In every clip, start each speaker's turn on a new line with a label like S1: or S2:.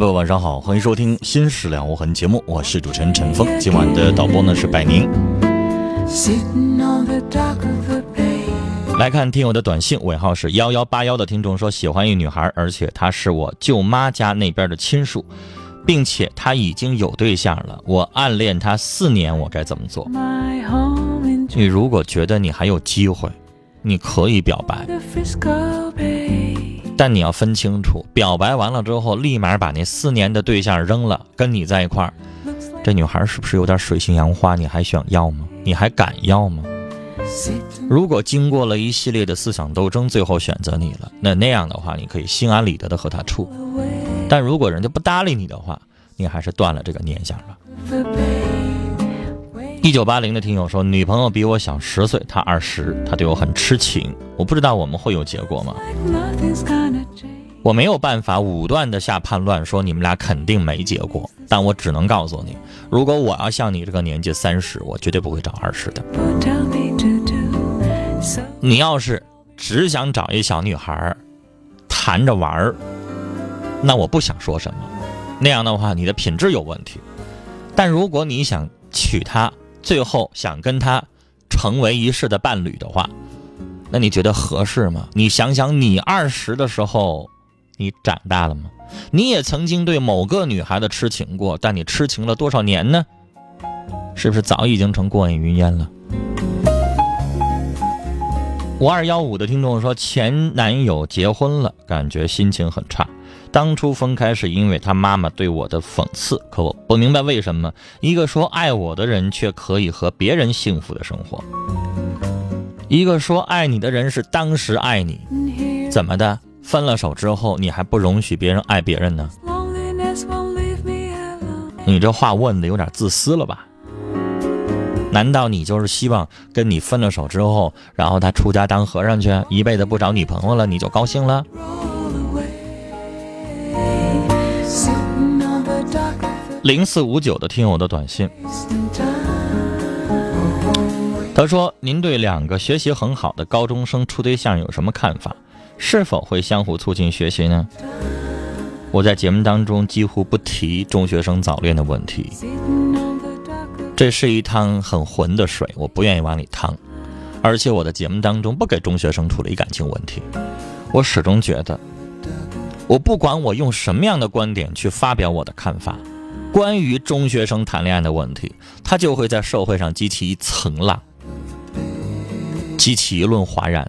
S1: 朋友，晚上好，欢迎收听《心事了无痕》节目，我是主持人陈峰。今晚的导播呢是百宁。来看听友的短信，尾号是幺幺八幺的听众说喜欢一女孩，而且她是我舅妈家那边的亲属，并且她已经有对象了。我暗恋她四年，我该怎么做？你如果觉得你还有机会，你可以表白。但你要分清楚，表白完了之后，立马把那四年的对象扔了，跟你在一块儿，这女孩是不是有点水性杨花？你还想要吗？你还敢要吗？如果经过了一系列的思想斗争，最后选择你了，那那样的话，你可以心安理得的和他处。但如果人家不搭理你的话，你还是断了这个念想吧。一九八零的听友说，女朋友比我小十岁，她二十，她对我很痴情，我不知道我们会有结果吗？我没有办法武断的下判断说你们俩肯定没结果，但我只能告诉你，如果我要像你这个年纪三十，我绝对不会找二十的。你要是只想找一小女孩谈着玩儿，那我不想说什么，那样的话你的品质有问题。但如果你想娶她，最后想跟她成为一世的伴侣的话，那你觉得合适吗？你想想，你二十的时候，你长大了吗？你也曾经对某个女孩子痴情过，但你痴情了多少年呢？是不是早已经成过眼云烟了？五二幺五的听众说，前男友结婚了，感觉心情很差。当初分开是因为他妈妈对我的讽刺，可我不明白为什么一个说爱我的人却可以和别人幸福的生活，一个说爱你的人是当时爱你，怎么的？分了手之后你还不容许别人爱别人呢？你这话问的有点自私了吧？难道你就是希望跟你分了手之后，然后他出家当和尚去，一辈子不找女朋友了，你就高兴了？零四五九的听友的短信，他说：“您对两个学习很好的高中生处对象有什么看法？是否会相互促进学习呢？”我在节目当中几乎不提中学生早恋的问题，这是一趟很浑的水，我不愿意往里趟。而且我的节目当中不给中学生处理感情问题，我始终觉得，我不管我用什么样的观点去发表我的看法。关于中学生谈恋爱的问题，他就会在社会上激起一层浪，激起一轮哗然。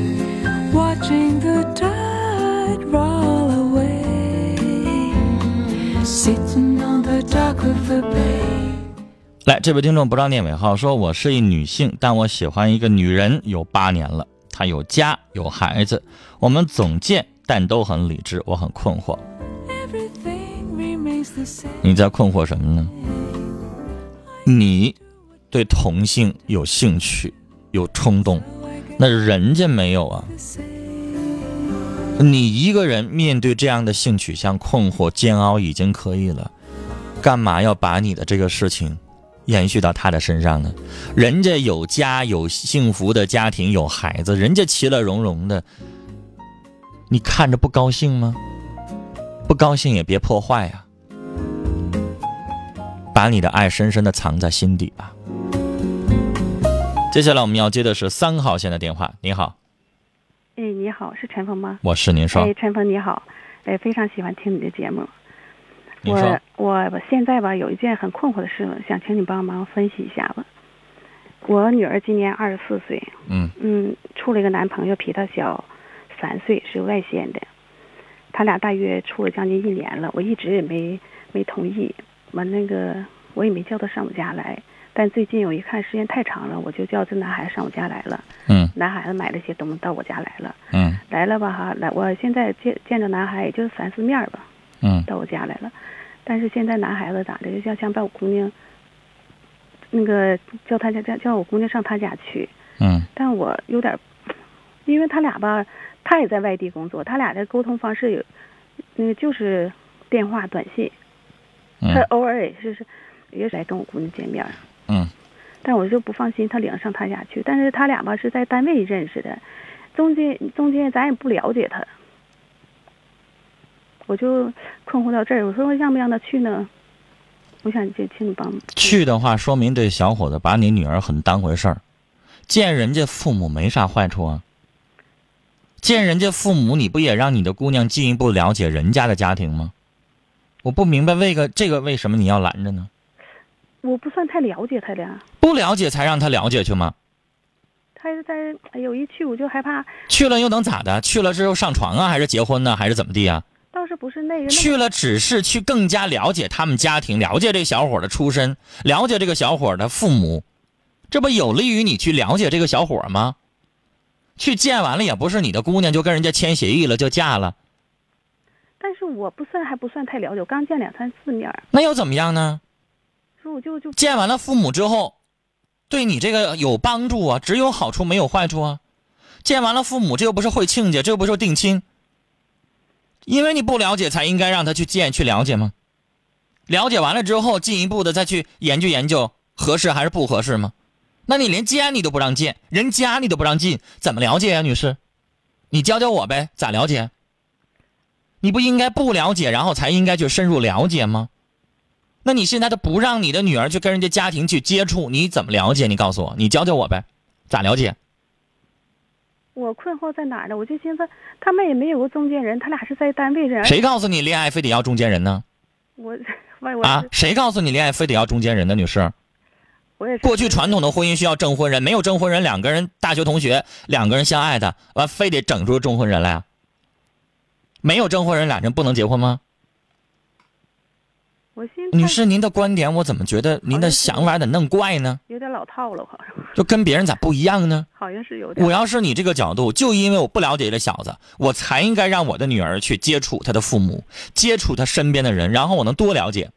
S1: 来，这位听众不让念尾号，说我是一女性，但我喜欢一个女人有八年了，她有家有孩子，我们总见，但都很理智，我很困惑。你在困惑什么呢？你对同性有兴趣、有冲动，那人家没有啊。你一个人面对这样的性取向困惑、煎熬已经可以了，干嘛要把你的这个事情延续到他的身上呢？人家有家，有幸福的家庭，有孩子，人家其乐融融的，你看着不高兴吗？不高兴也别破坏呀、把你的爱深深的藏在心底吧。接下来我们要接的是三号线的电话。你好，
S2: 哎，你好，是陈峰吗？
S1: 我是您说
S2: 哎，，陈峰你好，哎，非常喜欢听你的节目。我我现在吧有一件很困惑的事，想请你帮忙分析一下吧。我女儿今年二十四岁，
S1: 嗯
S2: 嗯，处了一个男朋友，比她小三岁，是外县的。他俩大约处了将近一年了，我一直也没没同意，完那个我也没叫他上我家来。但最近我一看时间太长了，我就叫这男孩子上我家来了。
S1: 嗯
S2: 男孩子买了些东西到我家来了。
S1: 嗯
S2: 来了吧哈，来，我现在见见着男孩也就三四面儿吧，
S1: 嗯
S2: 到我家来了。但是现在男孩子咋的，就像想把我姑娘，那个叫他家叫叫我姑娘上他家去，
S1: 嗯
S2: 但我有点，因为他俩吧，他也在外地工作，他俩的沟通方式有，那个就是电话、短信，他
S1: 嗯
S2: 偶尔也是是也是来跟我姑娘见面儿，
S1: 嗯
S2: 但我就不放心他领上他家去。但是他俩吧是在单位认识的，中间中间咱也不了解他，我就困惑到这儿。我说我让不让他去呢？我想请请你帮忙。
S1: 去的话，说明这小伙子把你女儿很当回事儿，见人家父母没啥坏处啊。见人家父母，你不也让你的姑娘进一步了解人家的家庭吗？我不明白为个这个为什么你要拦着呢？
S2: 我不算太了解他俩，
S1: 不了解才让他了解去吗？
S2: 他是在哎呦一去我就害怕，
S1: 去了又能咋的？去了之后上床啊，还是结婚呢，还是怎么地啊？
S2: 倒是不是那个
S1: 去了只是去更加了解他们家庭，了解这小伙的出身，了解这个小伙的父母，这不有利于你去了解这个小伙吗？去见完了也不是你的姑娘就跟人家签协议了就嫁了，
S2: 但是我不算还不算太了解，我刚见两三次面儿，
S1: 那又怎么样呢？
S2: 我就就
S1: 见完了父母之后，对你这个有帮助啊，只有好处没有坏处啊。见完了父母，这又不是会亲家，这又不是定亲。因为你不了解，才应该让他去见去了解吗？了解完了之后，进一步的再去研究研究合适还是不合适吗？那你连见你都不让见，人家你都不让进，怎么了解呀、女士？你教教我呗，咋了解？你不应该不了解，然后才应该去深入了解吗？那你现在都不让你的女儿去跟人家家庭去接触，你怎么了解？你告诉我，你教教我呗，咋了解？
S2: 我困惑在哪儿呢？我就寻思他们也没有个中间人，他俩是在单位认。
S1: 谁告诉你恋爱非得要中间人呢？
S2: 我
S1: 啊，谁告诉你恋爱非得要中间人呢？女士，
S2: 我也是
S1: 过去传统的婚姻需要证婚人，没有证婚人，两个人大学同学，两个人相爱的，完非得整出证婚人来啊？没有证婚人，俩人不能结婚吗？
S2: 我
S1: 女士，您的观点我怎么觉得您的想法咋弄怪呢？
S2: 有点老套了，好像
S1: 就跟别人咋不一样呢？
S2: 好像是有点。
S1: 我要是你这个角度，就因为我不了解这小子，我才应该让我的女儿去接触他的父母，接触他身边的人，然后我能多了解，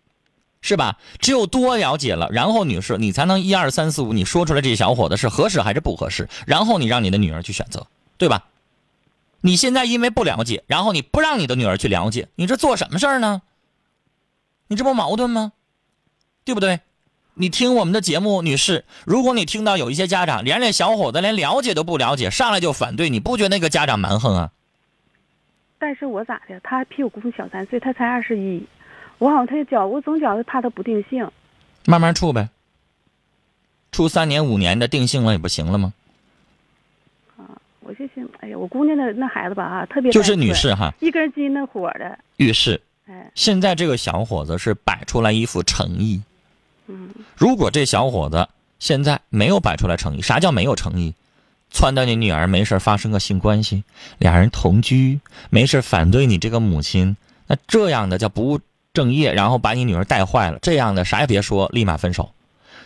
S1: 是吧？只有多了解了，然后女士，你才能一二三四五，你说出来这小伙子是合适还是不合适，然后你让你的女儿去选择，对吧？你现在因为不了解，然后你不让你的女儿去了解，你这做什么事儿呢？你这不矛盾吗？对不对？你听我们的节目，女士，如果你听到有一些家长连这小伙子连了解都不了解，上来就反对，你不觉得那个家长蛮横啊？
S2: 但是我咋的？他比我姑父小三岁，他才二十一。我好像他觉我总觉得怕他不定性。
S1: 慢慢处呗，处三年五年的定性了也不行了吗？
S2: 啊我就寻，哎呀，我姑娘那那孩子吧啊，特别
S1: 就是女士哈，
S2: 一根筋那火的，
S1: 女士，
S2: 哎，
S1: 现在这个小伙子是摆出来一副诚意。
S2: 嗯，
S1: 如果这小伙子现在没有摆出来诚意，啥叫没有诚意？撺掇你女儿没事发生个性关系，俩人同居，没事反对你这个母亲，那这样的叫不务正业，然后把你女儿带坏了，这样的啥也别说，立马分手。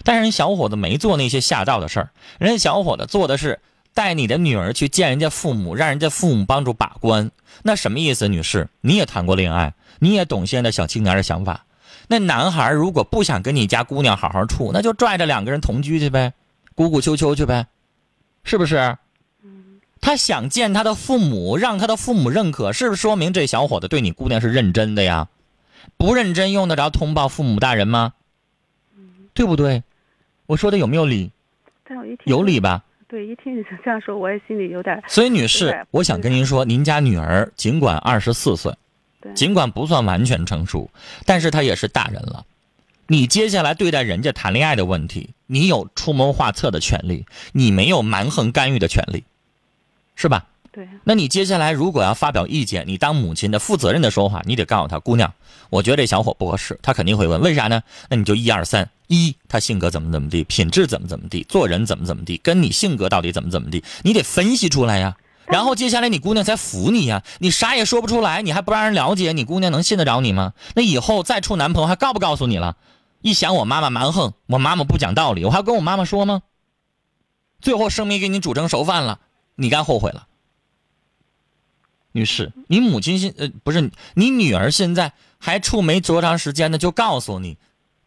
S1: 但是人小伙子没做那些下道的事儿，人家小伙子做的是带你的女儿去见人家父母，让人家父母帮助把关。那什么意思，女士？你也谈过恋爱，你也懂现在小青年的想法。那男孩如果不想跟你家姑娘好好处，那就拽着两个人同居去呗，鼓鼓秋秋去呗，是不是？他想见他的父母，让他的父母认可，是不是说明这小伙子对你姑娘是认真的呀？不认真用得着通报父母大人吗？对不对？我说的有没有理？有理吧？
S2: 对，一听你这样说，我也心里有点
S1: 所以，女士，我想跟您说，您家女儿尽管二十四岁，尽管不算完全成熟，但是她也是大人了。你接下来对待人家谈恋爱的问题，你有出谋划策的权利，你没有蛮横干预的权利，是吧？
S2: 对
S1: 那你接下来如果要发表意见，你当母亲的负责任的说话，你得告诉他姑娘，我觉得这小伙不合适，他肯定会问为啥呢？那你就一二三，一他性格怎么怎么地，品质怎么怎么地，做人怎么怎么地，跟你性格到底怎么怎么地，你得分析出来呀。然后接下来你姑娘才服你呀，你啥也说不出来，你还不让人了解，你姑娘能信得着你吗？那以后再处男朋友还告不告诉你了？一想我妈妈蛮横，我妈妈不讲道理，我还要跟我妈妈说吗？最后生米给你煮成熟饭了，你该后悔了。女士，你母亲现呃不是你女儿现在还处没多长时间呢，就告诉你，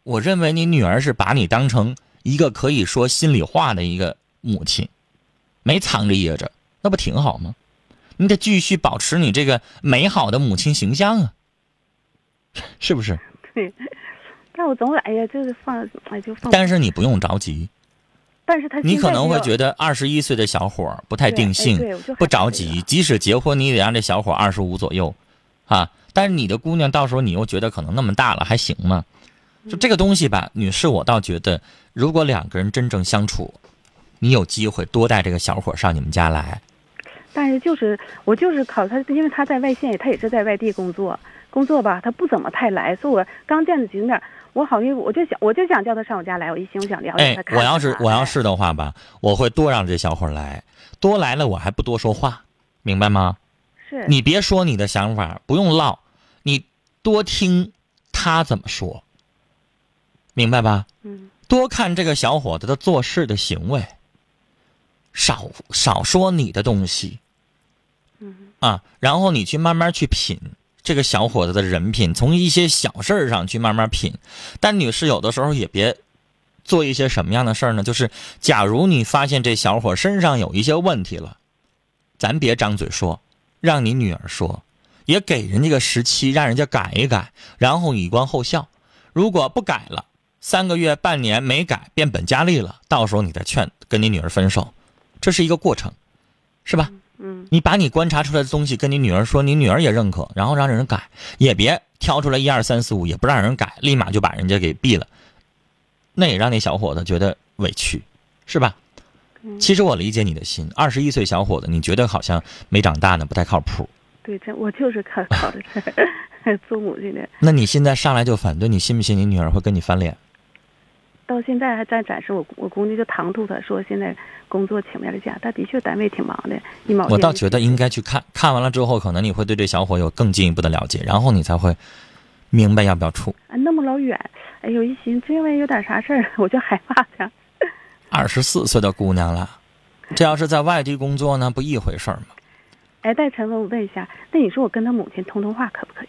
S1: 我认为你女儿是把你当成一个可以说心里话的一个母亲，没藏着掖着，那不挺好吗？你得继续保持你这个美好的母亲形象啊，是不是？
S2: 对。但我总哎呀，就是放哎就放，
S1: 但是你不用着急，
S2: 但是他
S1: 你可能会觉
S2: 得
S1: 得二十一岁的小伙儿不太定性，不着急。即使结婚，你也得让这小伙二十五左右，啊。但是你的姑娘到时候你又觉得可能那么大了，还行吗？就这个东西吧，女士，我倒觉得，如果两个人真正相处，你有机会多带这个小伙上你们家来。
S2: 但是就是我就是考他，因为他在外县，他也是在外地工作，工作吧，他不怎么太来，所以我刚见着景点儿，我好像我就想我就想叫他上我家来，我一心我想了解
S1: 哎我要是我要是的话吧，我会多让这小伙来，多来了我还不多说话，明白吗？
S2: 是。
S1: 你别说你的想法，不用唠，你多听他怎么说，明白吧？
S2: 嗯。
S1: 多看这个小伙子的做事的行为，少少说你的东西。
S2: 嗯。
S1: 啊，然后你去慢慢去品这个小伙子的人品，从一些小事儿上去慢慢品。但女士有的时候也别做一些什么样的事儿呢？就是假如你发现这小伙身上有一些问题了，咱别张嘴说，让你女儿说，也给人家个时期，让人家改一改，然后以观后效。如果不改了，三个月、半年没改，变本加厉了，到时候你再劝跟你女儿分手，这是一个过程，是吧？你把你观察出来的东西跟你女儿说，你女儿也认可，然后让人改，也别挑出来一二三四五，也不让人改，立马就把人家给毙了，那也让那小伙子觉得委屈，是吧？
S2: 嗯
S1: 其实我理解你的心，二十一岁小伙子，你觉得好像没长大呢，不太靠谱。
S2: 对，这我就是考考的 母亲的，
S1: 那你现在上来就反对，你信不信你女儿会跟你翻脸？
S2: 到现在还在展示我我姑娘就唐突他说现在工作请不了假，他的确单位挺忙的，一毛钱
S1: 我倒觉得应该去看看完了之后，可能你会对这小伙有更进一步的了解，然后你才会明白要不要处。
S2: 啊那么老远，哎呦一寻这万一有点啥事儿，我就害怕他。
S1: 二十四岁的姑娘了，这要是在外地工作呢，不一回事儿吗？
S2: 哎，戴晨文，我问一下，那你说我跟他母亲通通话可不可以？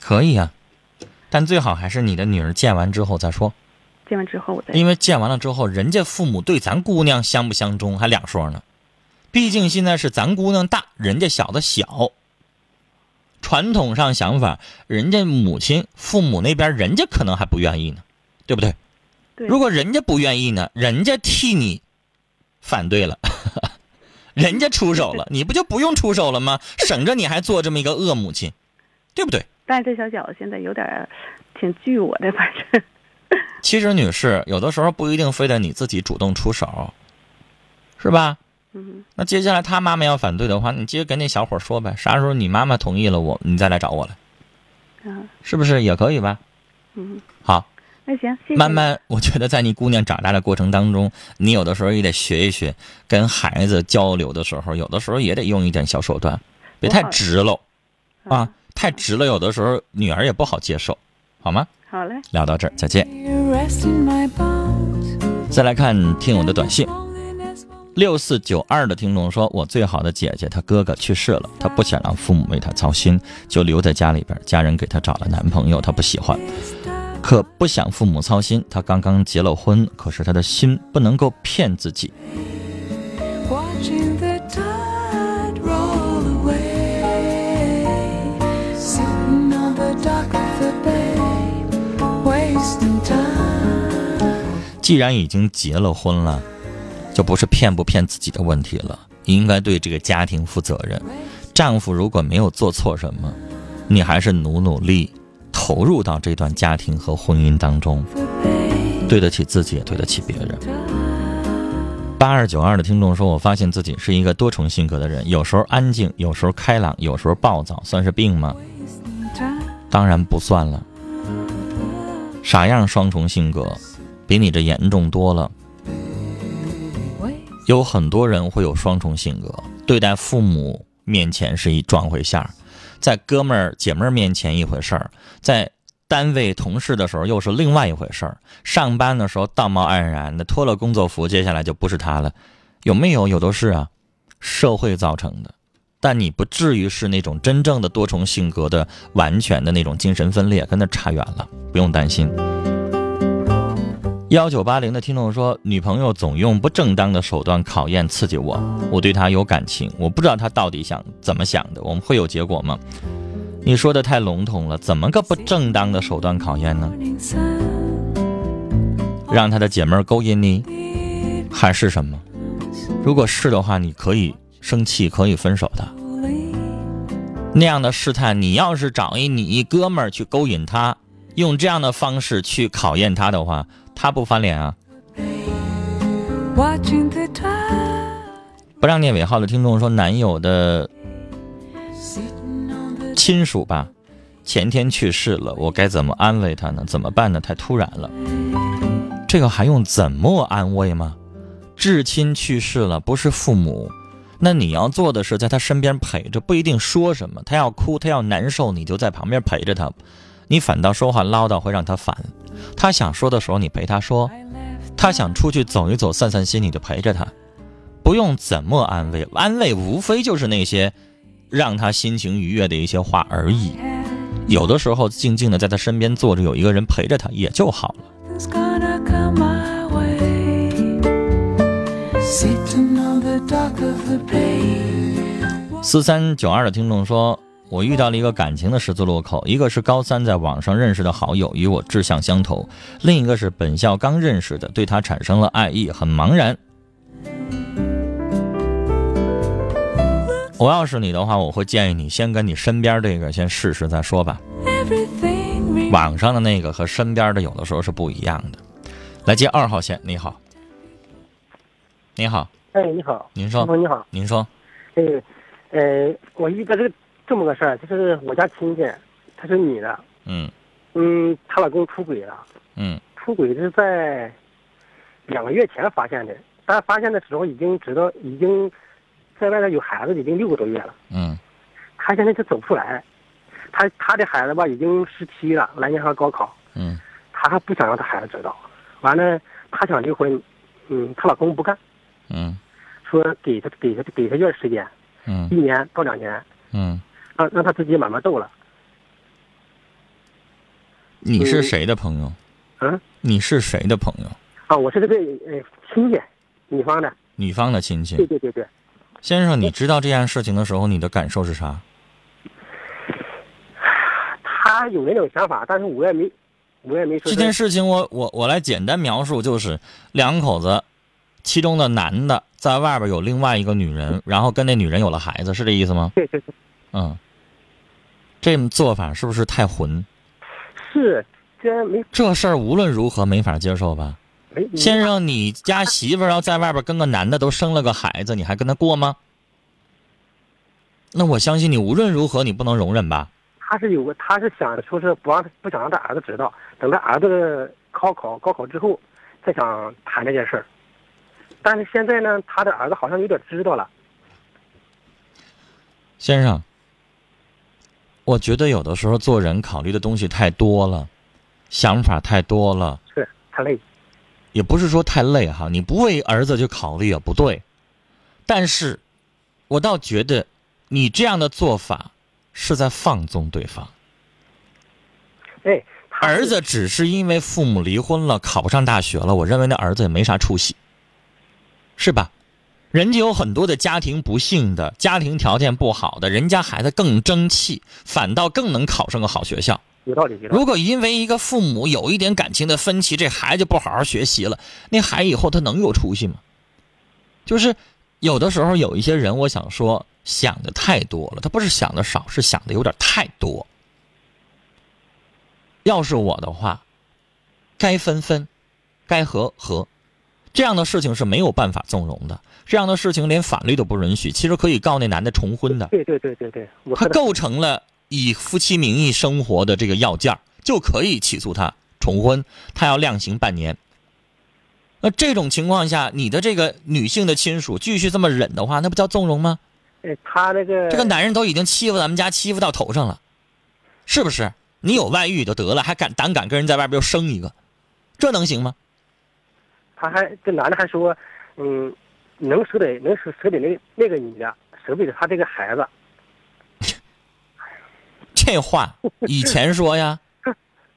S1: 可以啊、但最好还是你的女儿见完之后再说，
S2: 见完之后我再
S1: 因为见完了之后，人家父母对咱姑娘相不相中还两说呢。毕竟现在是咱姑娘大，人家小的小。传统上想法，人家母亲、父母那边，人家可能还不愿意呢，对不对？
S2: 对
S1: 如果人家不愿意呢，人家替你反对了，人家出手了，你不就不用出手了吗？省着你还做这么一个恶母亲，对不对？
S2: 但是这小小子现在有点挺惧我的，反正
S1: 其实，女士，有的时候不一定非得你自己主动出手，是吧？
S2: 嗯
S1: 那接下来他妈妈要反对的话，你接着跟那小伙说呗，啥时候你妈妈同意了我，你再来找我来，
S2: 啊。
S1: 是不是也可以吧？
S2: 嗯，
S1: 好，
S2: 那行，谢谢
S1: 慢慢，我觉得在你姑娘长大的过程当中，你有的时候也得学一学，跟孩子交流的时候，有的时候也得用一点小手段，别太直喽啊，太直了，有的时候女儿也不好接受，好吗？
S2: 好嘞。
S1: 聊到这儿，再见。再来看听友的短信，六四九二的听众说：“我最好的姐姐她哥哥去世了，她不想让父母为她操心，就留在家里边。家人给她找了男朋友，她不喜欢。可不想父母操心。她刚刚结了婚，可是她的心不能够骗自己。既然已经结了婚了，就不是骗不骗自己的问题了，应该对这个家庭负责任。丈夫如果没有做错什么，你还是努努力，投入到这段家庭和婚姻当中，对得起自己，也对得起别人。八二九二的听众说：“我发现自己是一个多重性格的人，有时候安静，有时候开朗，有时候暴躁，算是病吗？当然不算了。啥样双重性格，比你这严重多了。有很多人会有双重性格，对待父母面前是一装回线儿，在哥们儿姐们儿面前一回事儿，在单位同事的时候又是另外一回事儿。上班的时候道貌岸然的，脱了工作服，接下来就不是他了。有没有？有都是啊，社会造成的。但你不至于是那种真正的多重性格的完全的那种精神分裂，跟那差远了，不用担心。幺九八零的听众说，女朋友总用不正当的手段考验刺激我，我对她有感情，我不知道她到底想怎么想的，我们会有结果吗？你说的太笼统了，怎么个不正当的手段考验呢？让她的姐妹勾引你，还是什么？如果是的话，你可以生气，可以分手的。那样的试探，你要是找一你一哥们儿去勾引她，用这样的方式去考验他的话，她不翻脸啊不让念尾号的听众说，男友的亲属吧，前天去世了，我该怎么安慰他呢？怎么办呢？太突然了，这个还用怎么安慰吗？至亲去世了，不是父母，那你要做的是在他身边陪着，不一定说什么。他要哭，他要难受，你就在旁边陪着他，你反倒说话唠叨会让他烦。他想说的时候，你陪他说；他想出去走一走、散散心，你就陪着他，不用怎么安慰，安慰无非就是那些让他心情愉悦的一些话而已。有的时候，静静的在他身边坐着，有一个人陪着他，也就好了。四三九二的听众说，我遇到了一个感情的十字路口，一个是高三在网上认识的好友，与我志向相投；另一个是本校刚认识的，对他产生了爱意，很茫然。我要是你的话，我会建议你先跟你身边这个先试试再说吧。网上的那个和身边的有的时候是不一样的。来接二号线，你好，你好，
S3: 哎，你好，
S1: 您说
S3: 你好，
S1: 您说，
S3: 哎，呃，我遇到这个这么个事儿，就是我家亲戚，她是女的，
S1: 嗯。
S3: 嗯，她老公出轨了，
S1: 嗯。
S3: 出轨是在两个月前发现的，但发现的时候已经知道，已经在外头有孩子，已经六个多月了，
S1: 嗯。
S3: 她现在就走不出来，她她的孩子吧已经十七了，来年还要高考，
S1: 嗯。
S3: 她还不想让她孩子知道，完了她想离婚，嗯，她老公不干，
S1: 嗯。
S3: 说给她给她给她一段时间，一
S1: 嗯
S3: 年到两年。
S1: 嗯，
S3: 让让他自己慢慢斗了。
S1: 你是谁的朋友？
S3: 嗯
S1: 你是谁的朋友？
S3: 啊，我是这个呃亲戚，女方的。
S1: 女方的亲戚
S3: 对。对对对，
S1: 先生，你知道这件事情的时候，你的感受是啥？
S3: 他有那种想法，但是我也没，我也没说。
S1: 这件事情我，我我来简单描述，就是两口子，其中的男的在外边有另外一个女人，然后跟那女人有了孩子，是这意思吗？
S3: 对对对，
S1: 嗯，这做法是不是太混？
S3: 是，这没
S1: 这事儿无论如何没法接受吧？
S3: 没
S1: 先生，你家媳妇儿要在外边跟个男的都生了个孩子，你还跟他过吗？那我相信你无论如何你不能容忍吧？
S3: 他是有个，他是想说是不让他不想让他儿子知道，等他儿子高考高考之后再想谈这件事儿。但是现在呢，他的儿子好像有点知道了。
S1: 先生，我觉得有的时候做人考虑的东西太多了，想法太多了，
S3: 是太累，
S1: 也不是说太累哈。你不为儿子去考虑也不对，但是，我倒觉得你这样的做法是在放纵对方。
S3: 哎，
S1: 儿子只是因为父母离婚了，考不上大学了，我认为那儿子也没啥出息，是吧？人家有很多的家庭不幸的，家庭条件不好的，人家孩子更争气，反倒更能考上个好学校。
S3: 有道理。
S1: 如果因为一个父母有一点感情的分歧，这孩子不好好学习了，那孩子以后他能有出息吗？就是有的时候有一些人，我想说想的太多了，他不是想的少，是想的有点太多。要是我的话，该分分，该和和，这样的事情是没有办法纵容的。这样的事情连法律都不允许，其实可以告那男的重婚的。
S3: 对对对对对，
S1: 他构成了以夫妻名义生活的这个要件儿就可以起诉他重婚，他要量刑半年。那这种情况下，你的这个女性的亲属继续这么忍的话，那不叫纵容吗？
S3: 呃他那个
S1: 这个男人都已经欺负咱们家欺负到头上了，是不是？你有外遇就得了，还敢胆敢跟人在外边又生一个，这能行吗？
S3: 他还这男的还说，嗯，能舍得能舍舍得那那个女的，舍不得他这个孩子。
S1: 这话以前说呀，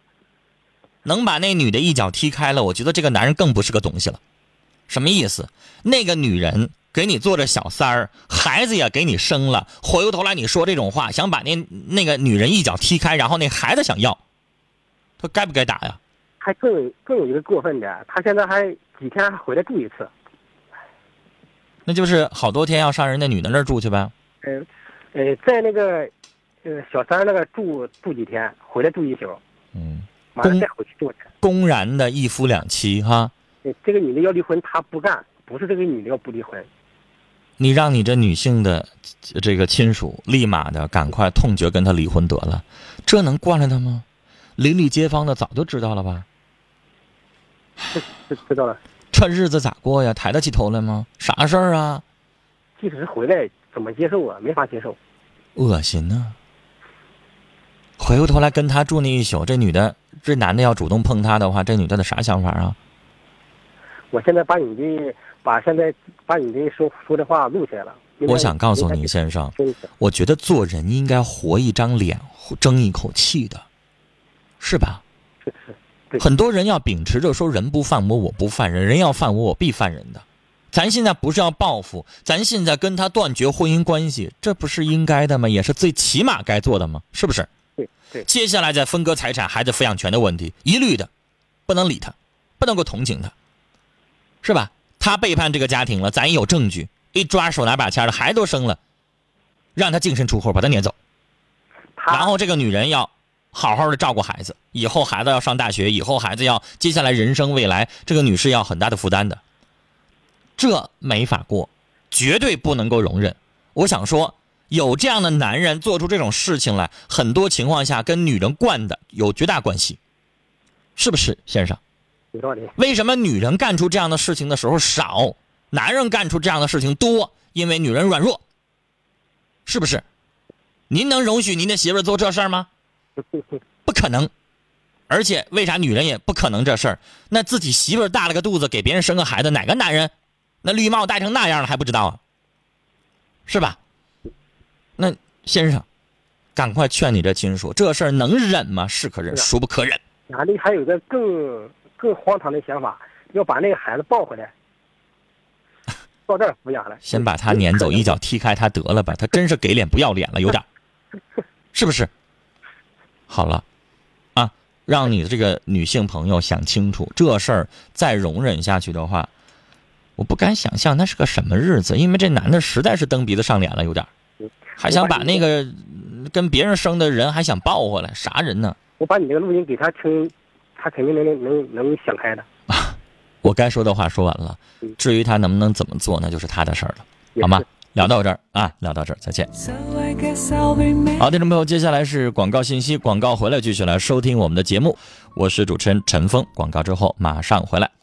S1: 能把那女的一脚踢开了，我觉得这个男人更不是个东西了。什么意思？那个女人给你做着小三儿，孩子也给你生了，回过头来你说这种话，想把那那个女人一脚踢开，然后那孩子想要，他该不该打呀？
S3: 还更有更有一个过分的，他现在还几天还回来住一次。
S1: 那就是好多天要上人那女的那儿住去呗。
S3: 呃，呃，在那个呃小三那个住住几天，回来住一宿，
S1: 嗯，公
S3: 再回去住去。
S1: 公然的一夫两妻哈，
S3: 呃这个女的要离婚，他不干，不是这个女的要不离婚。
S1: 你让你这女性的这个亲属立马的赶快痛决跟他离婚得了，这能惯着他吗？邻里街坊的早就知道了吧？
S3: 知知道了，
S1: 这日子咋过呀？抬得起头来吗？啥事儿啊？
S3: 即使是回来，怎么接受啊？没法接受。
S1: 恶心呐！回过头来跟他住那一宿，这女的，这男的要主动碰她的话，这女的的啥想法啊？
S3: 我现在把你的把现在把你的说说的话录下来了。
S1: 我想告诉你，先生，我觉得做人应该活一张脸，争一口气的，是吧？
S3: 是是，对
S1: 很多人要秉持着说人不犯我，我不犯人，人要犯我，我必犯人的。咱现在不是要报复，咱现在跟他断绝婚姻关系，这不是应该的吗？也是最起码该做的吗？是不是？
S3: 对对，
S1: 接下来再分割财产、孩子抚养权的问题，一律的不能理他，不能够同情他，是吧？他背叛这个家庭了，咱也有证据，一抓手拿把掐的，孩子都生了，让他净身出户，把他撵走。然后这个女人要好好的照顾孩子，以后孩子要上大学，以后孩子要接下来人生未来，这个女士要很大的负担的，这没法过，绝对不能够容忍。我想说，有这样的男人做出这种事情来，很多情况下跟女人惯的有绝大关系，是不是，先生？为什么女人干出这样的事情的时候少，男人干出这样的事情多？因为女人软弱，是不是？您能容许您的媳妇做这事儿吗？不可能。而且为啥女人也不可能这事儿？那自己媳妇儿大了个肚子，给别人生个孩子，哪个男人那绿帽戴成那样了还不知道啊？是吧？那先生，赶快劝你这亲属，这事儿能忍吗？是可忍，孰不可忍？
S3: 男的还有个更更荒唐的想法，要把那个孩子抱回来，到这儿抚养了。
S1: 先把他撵走，一脚踢开他得了吧？他真是给脸不要脸了，有点，是不是？好了，啊，让你的这个女性朋友想清楚，这事儿再容忍下去的话，我不敢想象那是个什么日子，因为这男的实在是蹬鼻子上脸了，有点，还想把那个嗯跟别人生的人还想抱回来，啥人呢？
S3: 我把你这个录音给他听，他肯定能能能能想开的。
S1: 我该说的话说完了
S3: 嗯，
S1: 至于他能不能怎么做，那就是他的事儿了，好吗
S3: 是？
S1: 聊到这儿啊，聊到这儿，再见。好，听众朋友，接下来是广告信息，广告回来继续来收听我们的节目，我是主持人陈峰，广告之后马上回来。